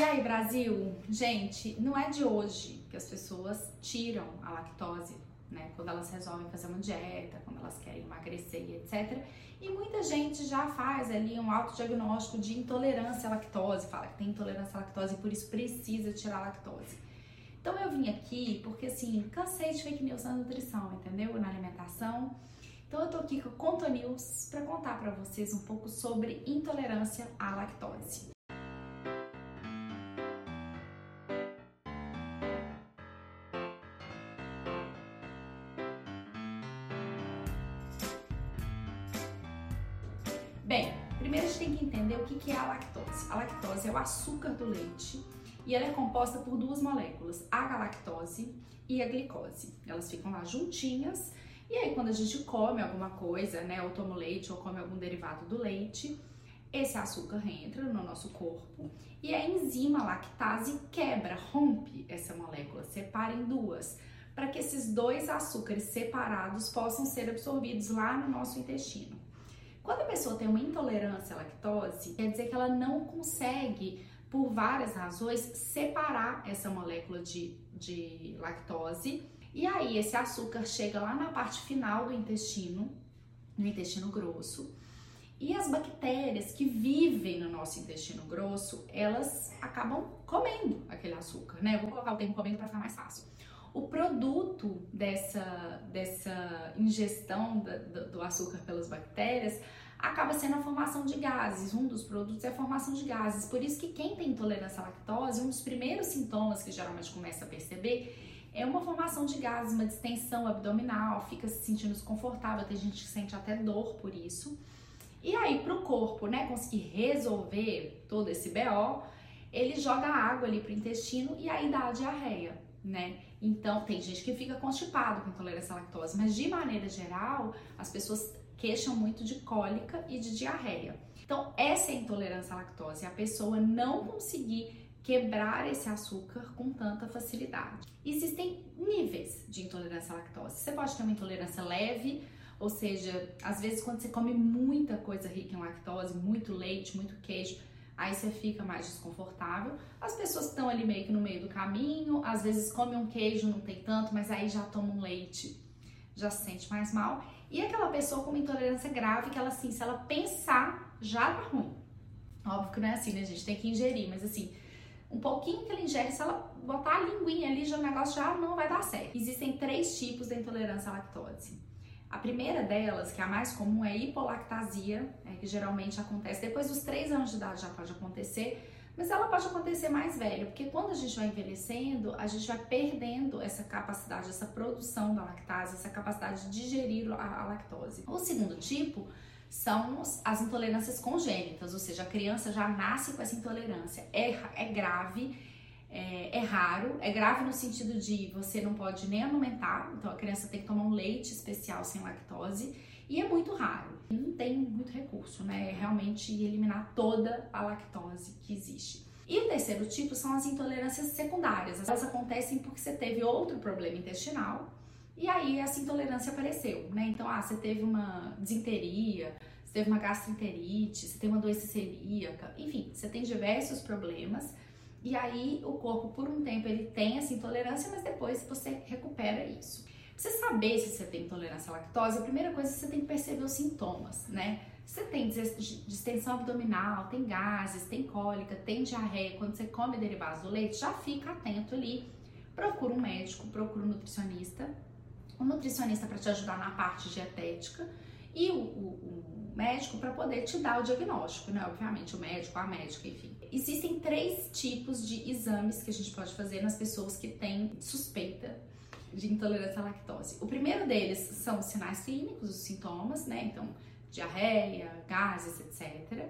E aí, Brasil? Gente, não é de hoje que as pessoas tiram a lactose, né? Quando elas resolvem fazer uma dieta, quando elas querem emagrecer etc. E muita gente já faz ali um autodiagnóstico de intolerância à lactose, fala que tem intolerância à lactose e por isso precisa tirar a lactose. Então eu vim aqui porque assim, cansei de fake news na nutrição, entendeu? Na alimentação. Então eu tô aqui com a Conta News para contar para vocês um pouco sobre intolerância à lactose. Bem, primeiro a gente tem que entender o que é a lactose. A lactose é o açúcar do leite e ela é composta por duas moléculas, a galactose e a glicose. Elas ficam lá juntinhas e aí quando a gente come alguma coisa, né, ou toma leite ou come algum derivado do leite, esse açúcar entra no nosso corpo e a enzima lactase quebra, rompe essa molécula, separa em duas, para que esses dois açúcares separados possam ser absorvidos lá no nosso intestino. Quando a pessoa tem uma intolerância à lactose, quer dizer que ela não consegue, por várias razões, separar essa molécula de, de lactose. E aí esse açúcar chega lá na parte final do intestino, no intestino grosso. E as bactérias que vivem no nosso intestino grosso, elas acabam comendo aquele açúcar, né? Eu vou colocar o termo comendo para ficar mais fácil o produto dessa, dessa ingestão do, açúcar pelas bactérias acaba sendo a formação de gases. Um dos produtos é a formação de gases. Por isso que quem tem intolerância à lactose, um dos primeiros sintomas que geralmente começa a perceber é uma formação de gases, uma distensão abdominal, fica se sentindo desconfortável, tem gente que sente até dor por isso. E aí, para o corpo, né, conseguir resolver todo esse BO, ele joga água ali para o intestino e aí dá a diarreia né? Então, tem gente que fica constipado com intolerância à lactose, mas de maneira geral, as pessoas queixam muito de cólica e de diarreia. Então, essa é a intolerância à lactose, é a pessoa não conseguir quebrar esse açúcar com tanta facilidade. Existem níveis de intolerância à lactose. Você pode ter uma intolerância leve, ou seja, às vezes quando você come muita coisa rica em lactose, muito leite, muito queijo, aí você fica mais desconfortável. As pessoas estão ali meio que no meio do caminho, às vezes come um queijo, não tem tanto, mas aí já toma um leite, já se sente mais mal. E aquela pessoa com uma intolerância grave, que ela assim, se ela pensar, já tá ruim. Óbvio que não é assim, né, gente? Tem que ingerir, mas assim, um pouquinho que ela ingere, se ela botar a linguinha ali, já o negócio já não vai dar certo. Existem três tipos de intolerância à lactose. A primeira delas, que é a mais comum, é hipolactasia, é, que geralmente acontece depois dos 3 anos de idade já pode acontecer, mas ela pode acontecer mais velho, porque quando a gente vai envelhecendo, a gente vai perdendo essa capacidade, essa produção da lactase, essa capacidade de digerir a, a lactose. O segundo tipo são as intolerâncias congênitas, ou seja, a criança já nasce com essa intolerância, é, é grave é, é, raro, é grave no sentido de você não pode nem amamentar, então a criança tem que tomar um leite especial sem lactose, e é muito raro. Não tem muito recurso, né? É realmente eliminar toda a lactose que existe. E o terceiro tipo são as intolerâncias secundárias. Elas acontecem porque você teve outro problema intestinal e aí essa intolerância apareceu, né? Então, ah, você teve uma desinteria, você teve uma gastroenterite, você tem uma doença celíaca, enfim, você tem diversos problemas e aí o corpo por um tempo ele tem essa intolerância, mas depois você recupera isso. Pra você saber se você tem intolerância à lactose, a primeira coisa é você tem que perceber os sintomas, né? Você tem distensão abdominal, tem gases, tem cólica, tem diarreia, quando você come derivados do leite, já fica atento ali. Procura um médico, procura um nutricionista, um nutricionista para te ajudar na parte dietética e o, o médico para poder te dar o diagnóstico, né? Obviamente, o médico, a médica, enfim. Existem três tipos de exames que a gente pode fazer nas pessoas que têm suspeita de intolerância à lactose. O primeiro deles são os sinais clínicos, os sintomas, né? Então, diarreia, gases, etc.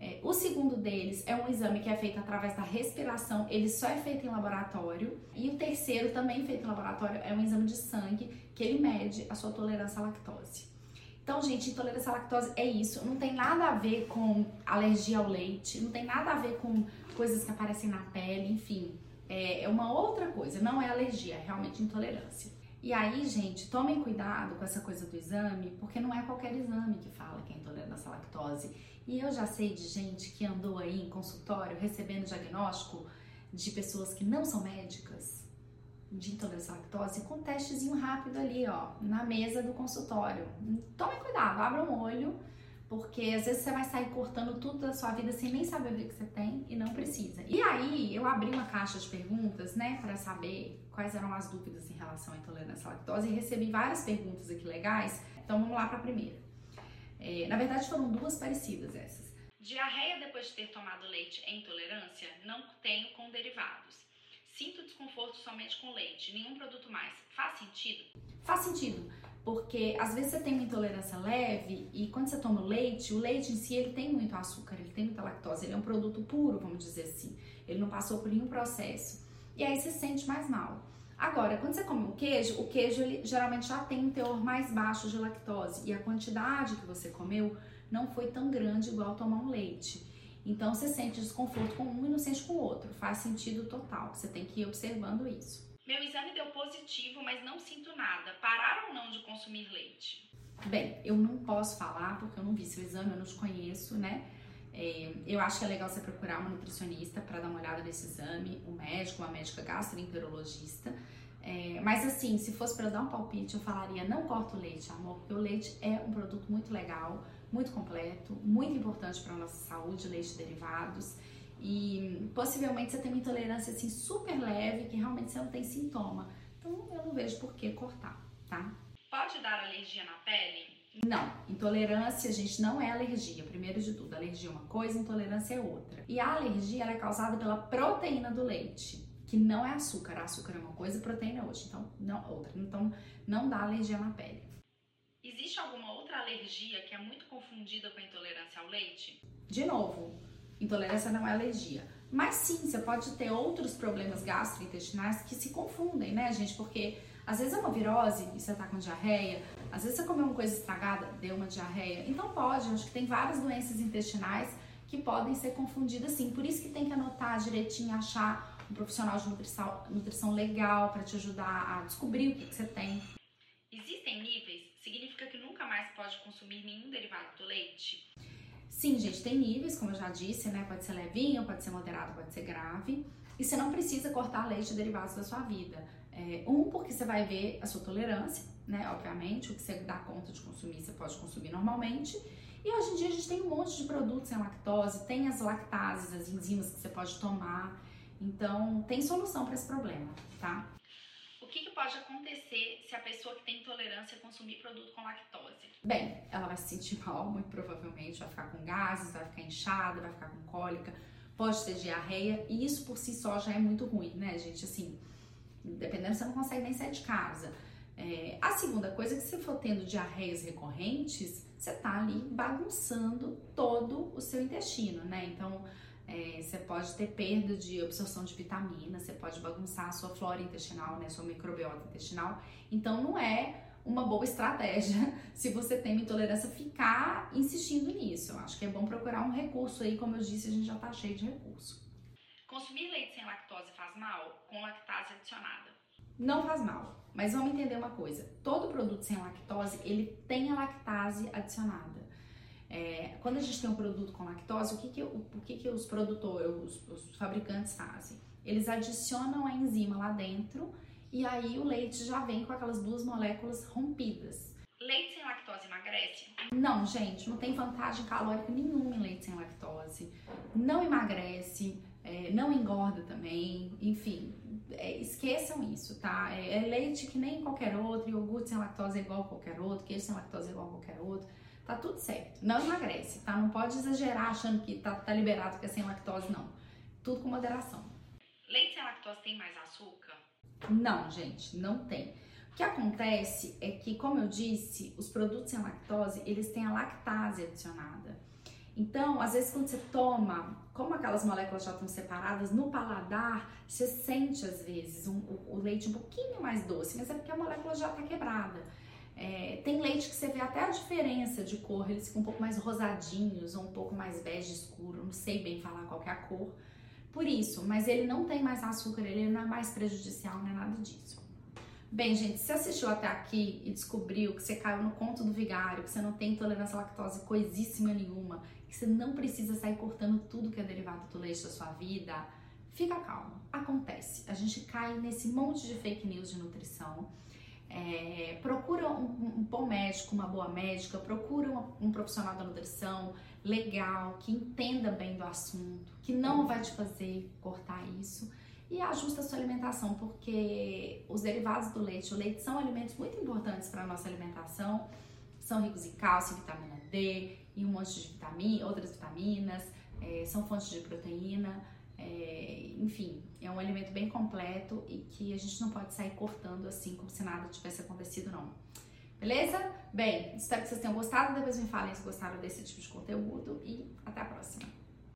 É, o segundo deles é um exame que é feito através da respiração, ele só é feito em laboratório. E o terceiro, também feito em laboratório, é um exame de sangue que ele mede a sua tolerância à lactose. Então, gente, intolerância à lactose é isso. Não tem nada a ver com alergia ao leite, não tem nada a ver com coisas que aparecem na pele, enfim. É, é uma outra coisa, não é alergia, é realmente intolerância. E aí, gente, tomem cuidado com essa coisa do exame, porque não é qualquer exame que fala que é intolerância à lactose. E eu já sei de gente que andou aí em consultório recebendo diagnóstico de pessoas que não são médicas de intolerância à lactose com um testezinho rápido ali, ó, na mesa do consultório. Tome cuidado, abra um olho, porque às vezes você vai sair cortando tudo da sua vida sem nem saber o que você tem e não precisa. E aí eu abri uma caixa de perguntas, né, para saber quais eram as dúvidas em relação à intolerância à lactose e recebi várias perguntas aqui legais. Então vamos lá para a primeira. É, na verdade foram duas parecidas essas. Diarreia depois de ter tomado leite é intolerância? Não tenho com derivados. Sinto desconforto somente com leite, nenhum produto mais. Faz sentido? Faz sentido, porque às vezes você tem uma intolerância leve e quando você toma o leite, o leite em si ele tem muito açúcar, ele tem muita lactose, ele é um produto puro, vamos dizer assim. Ele não passou por nenhum processo. E aí você se sente mais mal. Agora, quando você come um queijo, o queijo ele geralmente já tem um teor mais baixo de lactose e a quantidade que você comeu não foi tão grande igual tomar um leite. Então você sente desconforto com um e não sente com o outro. Faz sentido total. Você tem que ir observando isso. Meu exame deu positivo, mas não sinto nada. Parar ou não de consumir leite? Bem, eu não posso falar porque eu não vi seu exame, eu não te conheço, né? É, eu acho que é legal você procurar uma nutricionista para dar uma olhada nesse exame, um médico, uma médica gastroenterologista. É, mas assim, se fosse para eu dar um palpite, eu falaria não corta o leite, amor, porque o leite é um produto muito legal muito completo, muito importante para nossa saúde, leite derivados. E possivelmente você tem uma intolerância assim super leve, que realmente você não tem sintoma. Então eu não vejo por que cortar, tá? Pode dar alergia na pele? Não, intolerância, gente, não é alergia. Primeiro de tudo, alergia é uma coisa, intolerância é outra. E a alergia é causada pela proteína do leite, que não é açúcar. Açúcar é uma coisa, proteína é outra. Então, não outra. Então, não dá alergia na pele. Existe alguma outra alergia que é muito confundida com a intolerância ao leite? De novo, intolerância não é alergia. Mas sim, você pode ter outros problemas gastrointestinais que se confundem, né, gente? Porque às vezes é uma virose e você tá com diarreia, às vezes você comeu uma coisa estragada, deu uma diarreia. Então pode, acho que tem várias doenças intestinais que podem ser confundidas sim. Por isso que tem que anotar direitinho, achar um profissional de nutrição, nutrição legal para te ajudar a descobrir o que, que você tem. Existem níveis significa que nunca mais pode consumir nenhum derivado do leite? Sim, gente, tem níveis, como eu já disse, né? Pode ser levinho, pode ser moderado, pode ser grave. E você não precisa cortar leite e derivados da sua vida. É, um, porque você vai ver a sua tolerância, né? Obviamente, o que você dá conta de consumir, você pode consumir normalmente. E hoje em dia a gente tem um monte de produtos sem lactose, tem as lactases, as enzimas que você pode tomar. Então, tem solução para esse problema, tá? O que, que, pode acontecer se a pessoa que tem intolerância consumir produto com lactose? Bem, ela vai se sentir mal, muito provavelmente, vai ficar com gases, vai ficar inchada, vai ficar com cólica, pode ter diarreia, e isso por si só já é muito ruim, né, gente? Assim, dependendo, você não consegue nem sair de casa. É, a segunda coisa é que se for tendo diarreias recorrentes, você tá ali bagunçando todo o seu intestino, né? Então, é, você pode ter perda de absorção de vitamina, você pode bagunçar a sua flora intestinal, né, sua microbiota intestinal. Então não é uma boa estratégia se você tem uma intolerância ficar insistindo nisso. Eu acho que é bom procurar um recurso aí, como eu disse, a gente já tá cheio de recurso. Consumir leite sem lactose faz mal com lactase adicionada? Não faz mal, mas vamos entender uma coisa. Todo produto sem lactose, ele tem a lactase adicionada. É, quando a gente tem um produto com lactose, o que, que, o, o que, que os produtores, os, os fabricantes fazem? Eles adicionam a enzima lá dentro e aí o leite já vem com aquelas duas moléculas rompidas. Leite sem lactose emagrece? Não, gente, não tem vantagem calórica nenhuma em leite sem lactose. Não emagrece, é, não engorda também, enfim, é, esqueçam isso, tá? É, é, leite que nem qualquer outro, iogurte sem lactose é igual a qualquer outro, queijo sem lactose é igual a qualquer outro tá tudo certo. Não emagrece, tá? Não pode exagerar achando que tá, tá liberado que é sem lactose, não. Tudo com moderação. Leite sem lactose tem mais açúcar? Não, gente, não tem. O que acontece é que, como eu disse, os produtos sem lactose, eles têm a lactase adicionada. Então, às vezes, quando você toma, como aquelas moléculas já estão separadas, no paladar, você sente, às vezes, um, o, o leite um pouquinho mais doce, mas é porque a molécula já está quebrada. É, tem leite que você vê até a diferença de cor, eles ficam um pouco mais rosadinhos ou um pouco mais bege escuro, não sei bem falar qual é a cor. Por isso, mas ele não tem mais açúcar, ele não é mais prejudicial, não é nada disso. Bem, gente, se assistiu até aqui e descobriu que você caiu no conto do vigário, que você não tem intolerância à lactose coisíssima nenhuma, que você não precisa sair cortando tudo que é derivado do leite da sua vida, fica calma. Acontece. A gente cai nesse monte de fake news de nutrição. É, procura um, um, bom médico, uma boa médica, procura um, um profissional da nutrição legal, que entenda bem do assunto, que não vai te fazer cortar isso e ajusta a sua alimentação, porque os derivados do leite, o leite são alimentos muito importantes para a nossa alimentação, são ricos em cálcio, vitamina D e um monte de vitamina, outras vitaminas, é, são fontes de proteína, é, enfim, é um alimento bem completo e que a gente não pode sair cortando assim como se nada tivesse acontecido não. Beleza? Bem, espero que vocês tenham gostado. Depois me falem se gostaram desse tipo de conteúdo e até a próxima.